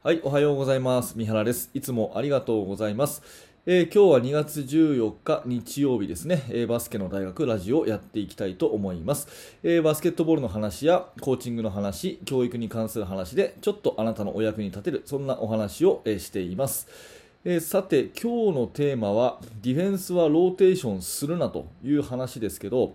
はい、おはようございます。三原です。いつもありがとうございます。えー今日は2月14日日曜日ですね、えーバスケの大学ラジオをやっていきたいと思います、えーバスケットボールの話やコーチングの話、教育に関する話でちょっとあなたのお役に立てる、そんなお話を、えしています。えさて、今日のテーマはディフェンスはローテーションするなという話ですけど、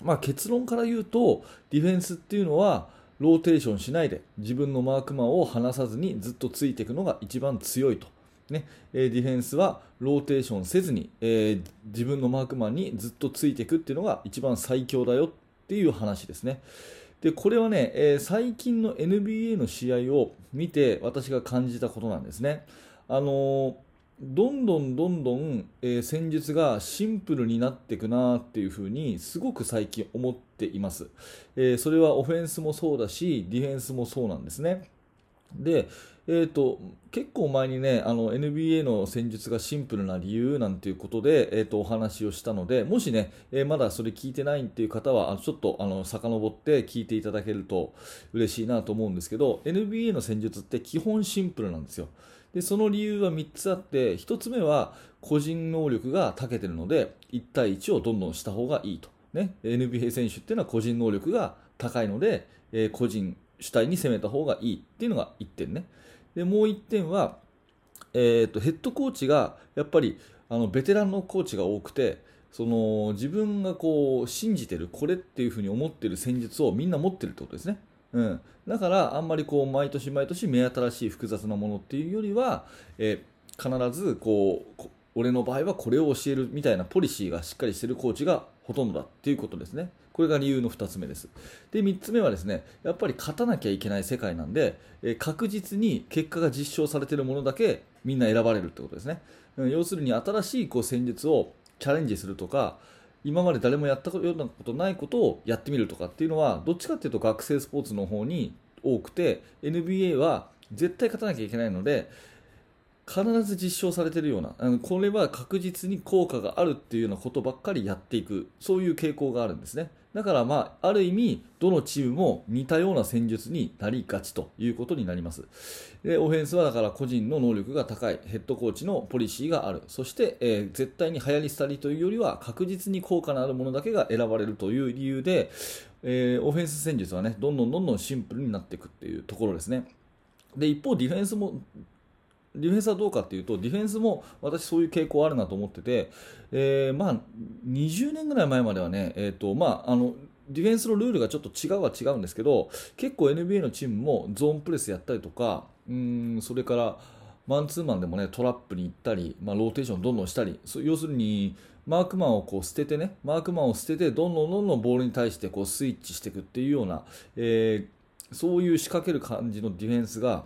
まあ、結論から言うとディフェンスっていうのはローテーションしないで自分のマークマンを離さずにずっとついていくのが一番強いと、ねディフェンスはローテーションせずに、えー自分のマークマンにずっとついていくっていうのが一番最強だよっていう話ですね。でこれはね、えー最近の NBA の試合を見て私が感じたことなんですね。あのどんどんどんどん、えー戦術がシンプルになっていくなっていうふうにすごく最近思っています、えーそれはオフェンスもそうだしディフェンスもそうなんですね。で、えー、と結構前にねあの NBA の戦術がシンプルな理由なんていうことで、えー、とお話をしたのでもしね、えーまだそれ聞いてないっていう方はちょっとあの遡って聞いていただけると嬉しいなと思うんですけど NBA の戦術って基本シンプルなんですよ。でその理由は3つあって1つ目は個人能力が長けてるので1対1をどんどんした方がいいと、ね、NBA 選手っていうのは個人能力が高いので、えー個人主体に攻めた方がいいっていうのが1点ね。でもう1点は、えーとヘッドコーチがやっぱりあのベテランのコーチが多くてその自分がこう信じてるこれっていうふうに思ってる戦術をみんな持ってるってことですね。うん、だからあんまりこう毎年毎年目新しい複雑なものっていうよりは、え必ずこう俺の場合はこれを教えるみたいなポリシーがしっかりしてるコーチがほとんどだっていうことですね。これが理由の2つ目です。で、3つ目はですね、やっぱり勝たなきゃいけない世界なんで、え確実に結果が実証されているものだけみんな選ばれるってことですね。うん要するに新しいこう戦術をチャレンジするとか、今まで誰もやったようなことないことをやってみるとかっていうのはどっちかっていうと学生スポーツの方に多くて NBA は絶対勝たなきゃいけないので必ず実証されているようなあのこれは確実に効果があるっていうようなことばっかりやっていくそういう傾向があるんですね。だからまあある意味どのチームも似たような戦術になりがちということになります。でオフェンスはだから個人の能力が高いヘッドコーチのポリシーがある。そして、えー絶対に流行り廃りというよりは確実に効果のあるものだけが選ばれるという理由で、えーオフェンス戦術はねどんどんどんどんシンプルになっていくっていうところですね。で一方ディフェンスもディフェンスはどうかっていうとディフェンスも私そういう傾向あるなと思ってて、えーまあ、20年ぐらい前まではね、えーとまあ、あのディフェンスのルールがちょっと違うは違うんですけど結構 NBA のチームもゾーンプレスやったりとかうんそれからマンツーマンでもねトラップに行ったり、まあ、ローテーションどんどんしたり要するにマークマンをこう捨ててねマークマンを捨ててどんどんどんどんボールに対してこうスイッチしていくっていうような、えーそういう仕掛ける感じのディフェンスが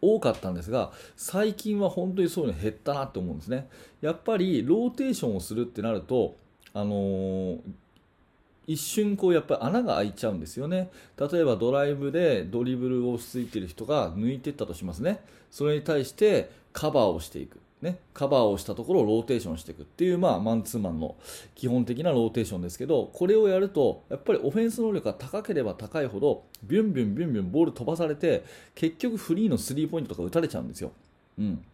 多かったんですが最近は本当にそういうの減ったなと思うんですね。やっぱりローテーションをするってなるとあのー一瞬こうやっぱり穴が開いちゃうんですよね。例えばドライブでドリブルをついている人が抜いていったとしますね。それに対してカバーをしていく。ね、カバーをしたところをローテーションしていく。っていう、まあ、マンツーマンの基本的なローテーションですけどこれをやるとやっぱりオフェンス能力が高ければ高いほどビュンビュンビュンビュンボール飛ばされて結局フリーのスリーポイントとか打たれちゃうんですよ。うん。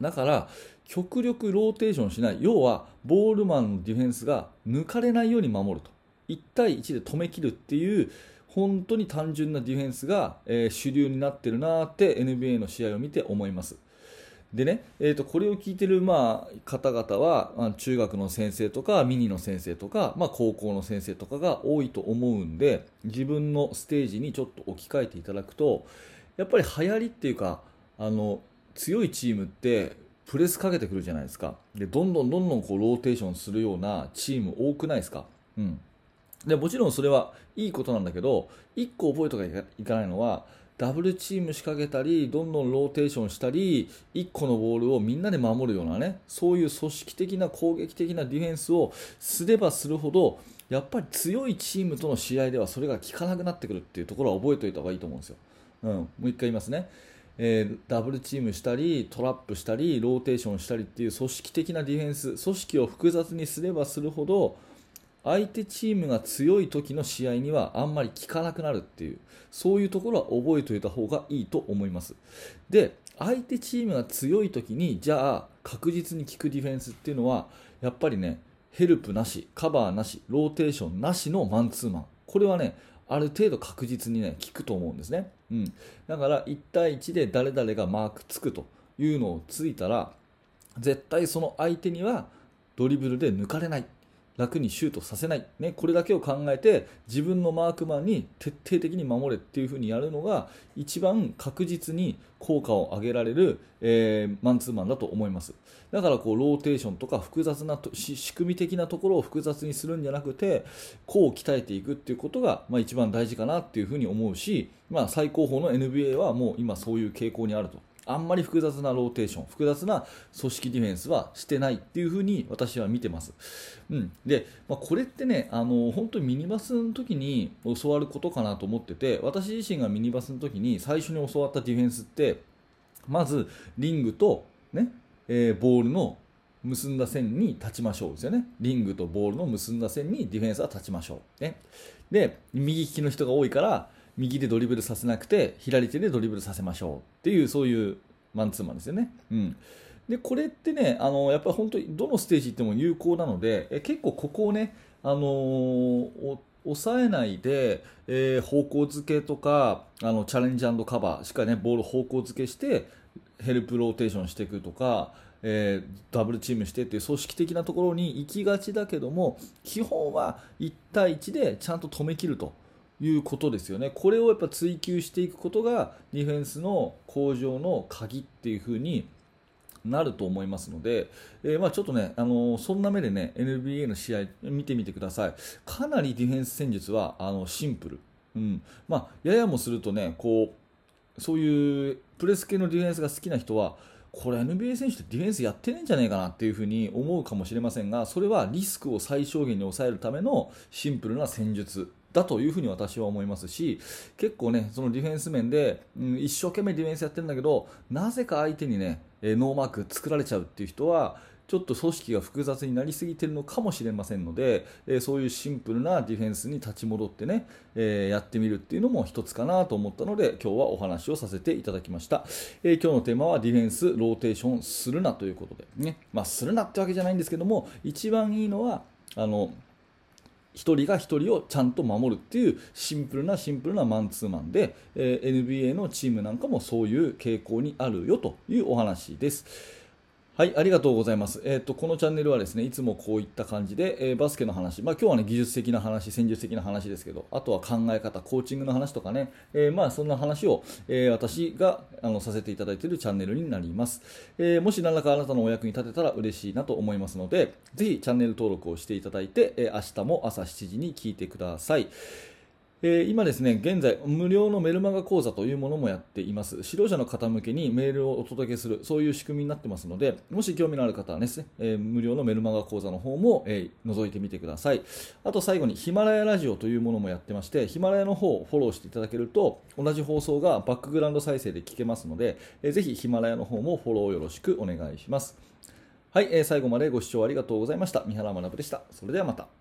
だから極力ローテーションしない。要はボールマンのディフェンスが抜かれないように守ると。1対1で止めきるっていう本当に単純なディフェンスが、えー主流になってるなって NBA の試合を見て思います。でね、えー、とこれを聞いてる、まあ、方々は、ま、中学の先生とかミニの先生とか、まあ、高校の先生とかが多いと思うんで自分のステージにちょっと置き換えていただくとやっぱり流行りっていうかあの強いチームってプレスかけてくるじゃないですか。でどんどんどんどんこうローテーションするようなチーム多くないですか、うん、でもちろんそれはいいことなんだけど1個覚えとかないかないのはダブルチーム仕掛けたりどんどんローテーションしたり1個のボールをみんなで守るようなねそういう組織的な攻撃的なディフェンスをすればするほどやっぱり強いチームとの試合ではそれが効かなくなってくるっていうところは覚えておいた方がいいと思うんですよ。うん、もう一回言いますね、えーダブルチームしたりトラップしたりローテーションしたりっていう組織的なディフェンス組織を複雑にすればするほど相手チームが強い時の試合にはあんまり効かなくなるっていうそういうところは覚えておいた方がいいと思います。で相手チームが強い時にじゃあ確実に効くディフェンスっていうのはやっぱりねヘルプなしカバーなしローテーションなしのマンツーマン。これはねある程度確実にね効くと思うんですね、うん、だから1対1で誰々がマークつくというのをついたら絶対その相手にはドリブルで抜かれない。楽にシュートさせない、ね、これだけを考えて自分のマークマンに徹底的に守れっていう風にやるのが一番確実に効果を上げられる、えー、マンツーマンだと思います。だからこうローテーションとか複雑なと仕組み的なところを複雑にするんじゃなくてこう鍛えていくっていうことが、まあ、一番大事かなっていう風に思うし、まあ、最高峰の NBA はもう今そういう傾向にあると。あんまり複雑なローテーション、複雑な組織ディフェンスはしてないっていうふうに私は見てます。うん、で、まあ、これってね、あの本当にミニバスの時に教わることかなと思ってて、私自身がミニバスの時に最初に教わったディフェンスって、まずリングと、ねえー、ボールの結んだ線に立ちましょうですよね。リングとボールの結んだ線にディフェンスは立ちましょう。ね、で、右利きの人が多いから、右でドリブルさせなくて左手でドリブルさせましょうっていうそういうマンツーマンですよね。うんでこれってねあのやっぱり本当にどのステージ行っても有効なのでえ結構ここをね、あのー、抑えないで、えー、方向付けとかあのチャレンジカバーしっかりねボール方向付けしてヘルプローテーションしていくとか、えー、ダブルチームしてっていう組織的なところに行きがちだけども基本は1対1でちゃんと止めきると。いうことですよね。これをやっぱ追求していくことがディフェンスの向上の鍵っていう風になると思いますので、えー、まあちょっとね、あのー、そんな目でね NBA の試合見てみてください。かなりディフェンス戦術はあのシンプル。うん。まあややもするとね、こうそういうプレス系のディフェンスが好きな人は。これ NBA 選手ってディフェンスやってないんじゃないかなっていうふに思うかもしれませんがそれはリスクを最小限に抑えるためのシンプルな戦術だというふうに私は思いますし結構ねそのディフェンス面で、うん、一生懸命ディフェンスやってるんだけどなぜか相手にねノーマーク作られちゃうっていう人はちょっと組織が複雑になりすぎてるのかもしれませんので、えそういうシンプルなディフェンスに立ち戻ってね、えやってみるっていうのも一つかなと思ったので今日はお話をさせていただきました、え今日のテーマはディフェンスローテーションするなということでね、まあ、するなってわけじゃないんですけども一番いいのはあの1人が1人をちゃんと守るっていうシンプルなシンプルなマンツーマンで、え、NBA のチームなんかもそういう傾向にあるよというお話です。はい、ありがとうございます。えっ、ー、と、このチャンネルはですね、いつもこういった感じで、えー、バスケの話、まあ今日はね、技術的な話、戦術的な話ですけど、あとは考え方、コーチングの話とかね、えー、まあそんな話を、え私があのさせていただいているチャンネルになります。えもし何らかあなたのお役に立てたら嬉しいなと思いますので、ぜひチャンネル登録をしていただいて、え明日も朝7時に聞いてください。えー、今ですね、現在、無料のメルマガ講座というものもやっています。指導者の方向けにメールをお届けする、そういう仕組みになってますので、もし興味のある方はですね、えー、無料のメルマガ講座の方も、えー、覗いてみてください。あと最後に、ヒマラヤラジオというものもやってまして、ヒマラヤの方をフォローしていただけると、同じ放送がバックグラウンド再生で聞けますので、えー、ぜひヒマラヤの方もフォローよろしくお願いします。はい、えー、最後までご視聴ありがとうございました。三原学でした。それではまた。